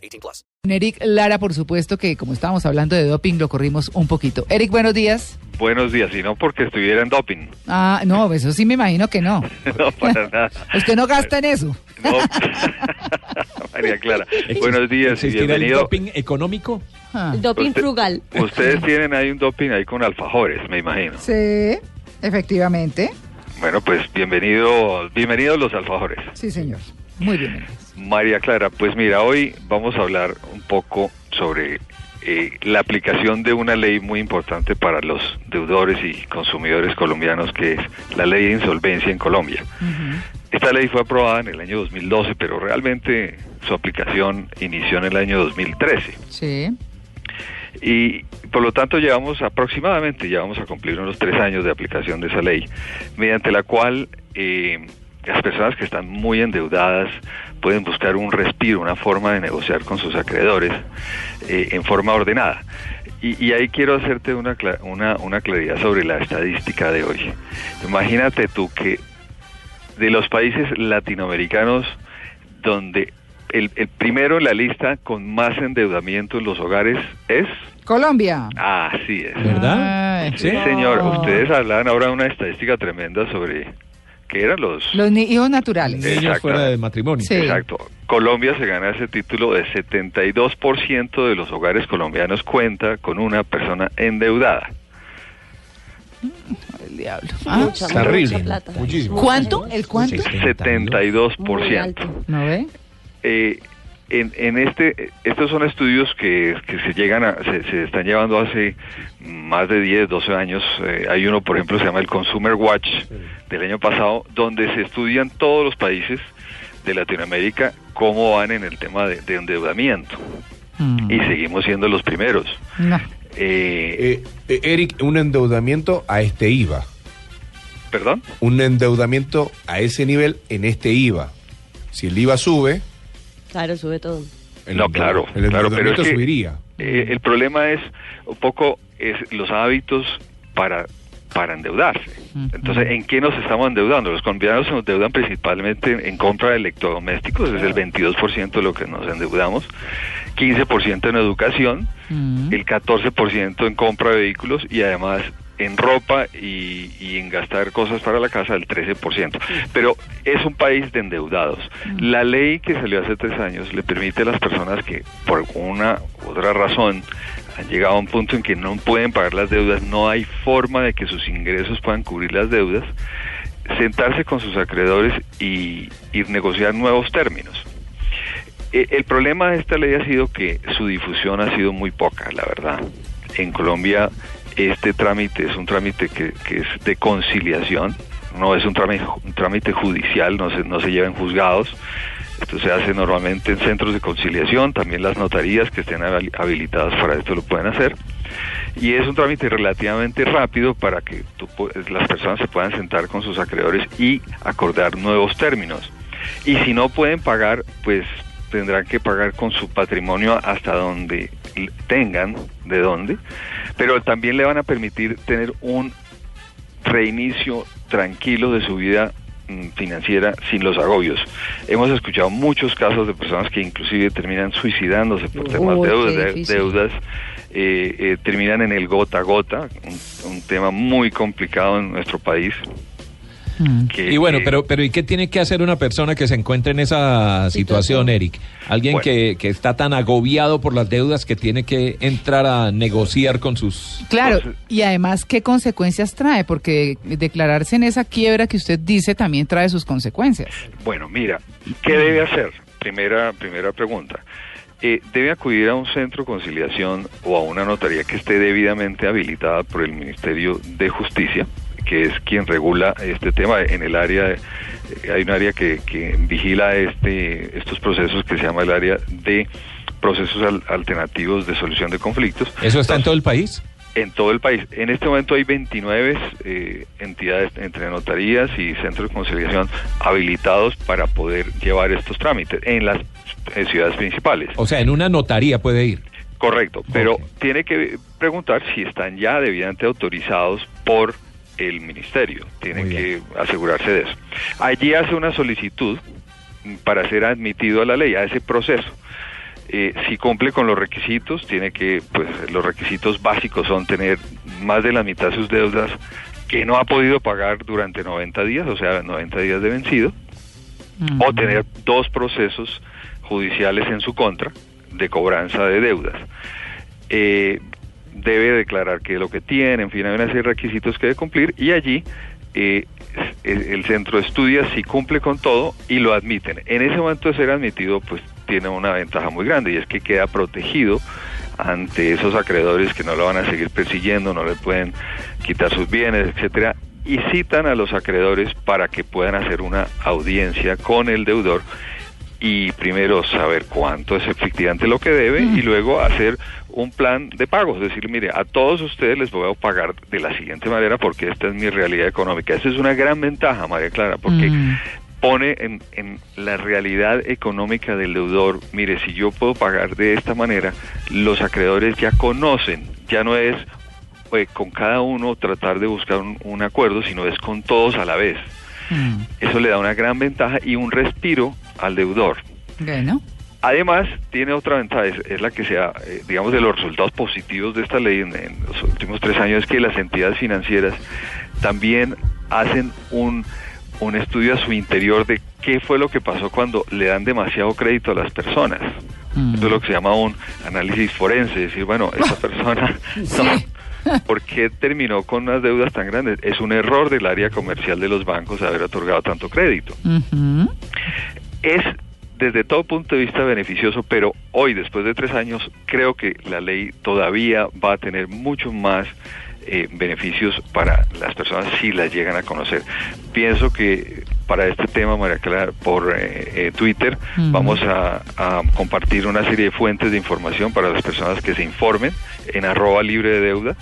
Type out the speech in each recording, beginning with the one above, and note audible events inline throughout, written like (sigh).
18 plus. Eric Lara, por supuesto que como estábamos hablando de doping, lo corrimos un poquito. Eric, buenos días. Buenos días, y no porque estuviera en doping. Ah, no, eso sí me imagino que no. (laughs) no, para nada. Usted no gasta en eso. No. (laughs) María Clara, buenos días y ¿Existirá el bienvenido. doping económico? Ah, El doping Usted- frugal. Ustedes tienen ahí un doping ahí con alfajores, me imagino. Sí, efectivamente. Bueno, pues bienvenido, bienvenidos los alfajores. Sí, señor. Muy bien. María Clara, pues mira, hoy vamos a hablar un poco sobre eh, la aplicación de una ley muy importante para los deudores y consumidores colombianos, que es la ley de insolvencia en Colombia. Esta ley fue aprobada en el año 2012, pero realmente su aplicación inició en el año 2013. Sí. Y por lo tanto llevamos aproximadamente, ya vamos a cumplir unos tres años de aplicación de esa ley, mediante la cual eh, las personas que están muy endeudadas pueden buscar un respiro, una forma de negociar con sus acreedores eh, en forma ordenada. Y, y ahí quiero hacerte una, cla- una, una claridad sobre la estadística de hoy. Imagínate tú que de los países latinoamericanos donde el, el primero en la lista con más endeudamiento en los hogares es... Colombia. Así es. ¿Verdad? Ay, Sí, Sí. señor. Ustedes hablaban ahora de una estadística tremenda sobre qué eran los... Los hijos naturales. Niños fuera de matrimonio. Sí. Exacto. Colombia se gana ese título de 72% de los hogares colombianos cuenta con una persona endeudada. El diablo. Ah, Mucha, Está mucha horrible. plata. Muchísimo. ¿Cuánto? ¿El cuánto? Sí. Muy 72%. alto. ¿No ve? Eh, en, en este, estos son estudios que, que se llegan a, se, se están llevando hace más de 10, 12 años. Eh, hay uno, por ejemplo, se llama el Consumer Watch del año pasado, donde se estudian todos los países de Latinoamérica cómo van en el tema de, de endeudamiento. Mm. Y seguimos siendo los primeros. No. Eh, Eh, eh, Eric, un endeudamiento a este IVA. ¿Perdón? Un endeudamiento a ese nivel en este IVA. Si el IVA sube, Claro, sube todo. el No, claro, el claro, pero endeudamiento es que- subiría. Eh, el problema es un poco es los hábitos para para endeudarse. Entonces, ¿en qué nos estamos endeudando? Los colombianos se nos endeudan principalmente en compra de electrodomésticos, es el 22% de lo que nos endeudamos, 15% en educación, el 14% en compra de vehículos y además en ropa y, y en gastar cosas para la casa el 13%. Pero es un país de endeudados. La ley que salió hace tres años le permite a las personas que por alguna u otra razón han llegado a un punto en que no pueden pagar las deudas, no hay forma de que sus ingresos puedan cubrir las deudas, sentarse con sus acreedores y, y negociar nuevos términos. Eh, El problema de esta ley ha sido que su difusión ha sido muy poca, la verdad. En Colombia este trámite es un trámite que, es de conciliación, no es un trámite, un trámite judicial, no se, no se lleva en juzgados. Esto se hace normalmente en centros de conciliación, también las notarías que estén habili- habilitadas para esto lo pueden hacer. Y es un trámite relativamente rápido para que las personas se puedan sentar con sus acreedores y acordar nuevos términos. Y si no pueden pagar, pues tendrán que pagar con su patrimonio hasta donde tengan, de dónde, pero también le van a permitir tener un reinicio tranquilo de su vida mm, financiera sin los agobios. Hemos escuchado muchos casos de personas que inclusive terminan suicidándose por temas deudas, de- deudas eh, eh, terminan en el gota a gota, un, un tema muy complicado en nuestro país. Mm. que, Y bueno, eh, pero, pero ¿y qué tiene que hacer una persona que se encuentre en esa situación. Eric? Alguien Bueno. que, que está tan agobiado por las deudas que tiene que entrar a negociar con sus... Claro, Entonces- y además, ¿qué consecuencias trae? Porque declararse en esa quiebra que usted dice también trae sus consecuencias. Bueno, mira, ¿qué debe hacer? Primera, primera pregunta. Eh, debe acudir a un centro de conciliación o a una notaría que esté debidamente habilitada por el Ministerio de Justicia, que es quien regula este tema en el área. eh, hay un área que, que vigila este estos procesos que se llama el área de procesos al- alternativos de solución de conflictos. ¿Eso está en todo el país? en todo el país. En este momento hay 29 eh, entidades entre notarías y centros de conciliación habilitados para poder llevar estos trámites en las ciudades principales. O sea, en una notaría puede ir. Correcto, pero tiene que preguntar si están ya debidamente autorizados por el ministerio. Tiene que asegurarse de eso. Allí hace una solicitud para ser admitido a la ley, a ese proceso. Eh, si cumple con los requisitos, tiene que, pues los requisitos básicos son tener más de la mitad de sus deudas que no ha podido pagar durante 90 días, o sea, 90 días de vencido, o tener dos procesos judiciales en su contra de cobranza de deudas. Eh, debe declarar que lo que tiene, en fin, hay una serie de requisitos que debe cumplir y allí eh, el, el centro estudia si cumple con todo y lo admiten. En ese momento de ser admitido, pues tiene una ventaja muy grande y es que queda protegido ante esos acreedores que no lo van a seguir persiguiendo, no le pueden quitar sus bienes, etcétera, y citan a los acreedores para que puedan hacer una audiencia con el deudor y primero saber cuánto es efectivamente lo que debe y luego hacer un plan de pagos, decir, mire, a todos ustedes les voy a pagar de la siguiente manera porque esta es mi realidad económica. Esa es una gran ventaja, María Clara, porque Mm. pone en, en la realidad económica del deudor, mire, si yo puedo pagar de esta manera, los acreedores ya conocen, ya no es eh, con cada uno tratar de buscar un, un acuerdo, sino es con todos a la vez. Mm. Eso le da una gran ventaja y un respiro al deudor. Bueno. Además, tiene otra ventaja, es, es la que sea, eh, digamos, de los resultados positivos de esta ley en, en los últimos tres años, es que las entidades financieras también hacen un, un estudio a su interior de qué fue lo que pasó cuando le dan demasiado crédito a las personas. Mm. Eso es lo que se llama un análisis forense, decir, bueno, esta (laughs) persona, no, ¿por qué terminó con unas deudas tan grandes? Es un error del área comercial de los bancos haber otorgado tanto crédito. Es desde todo punto de vista beneficioso, pero hoy, después de tres años, creo que la ley todavía va a tener mucho más eh, beneficios para las personas si las llegan a conocer. Pienso que para este tema, María Clara, por eh, eh, Twitter, vamos a, a compartir una serie de fuentes de información para las personas que se informen en arroba libre de deuda.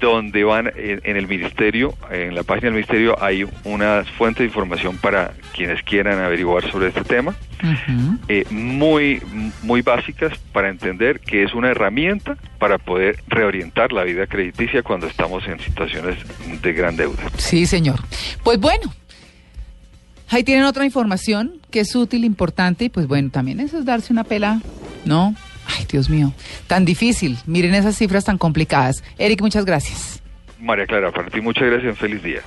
Donde van en, en el ministerio, en la página del ministerio hay una fuente de información para quienes quieran averiguar sobre este tema, eh, muy, muy básicas para entender que es una herramienta para poder reorientar la vida crediticia cuando estamos en situaciones de gran deuda. Sí, señor. Pues bueno, ahí tienen otra información que es útil, importante y pues bueno, también eso es darse una pela, ¿no? Ay, Dios mío, tan difícil. Miren esas cifras tan complicadas. Eric, muchas gracias. María Clara, para ti muchas gracias, feliz día.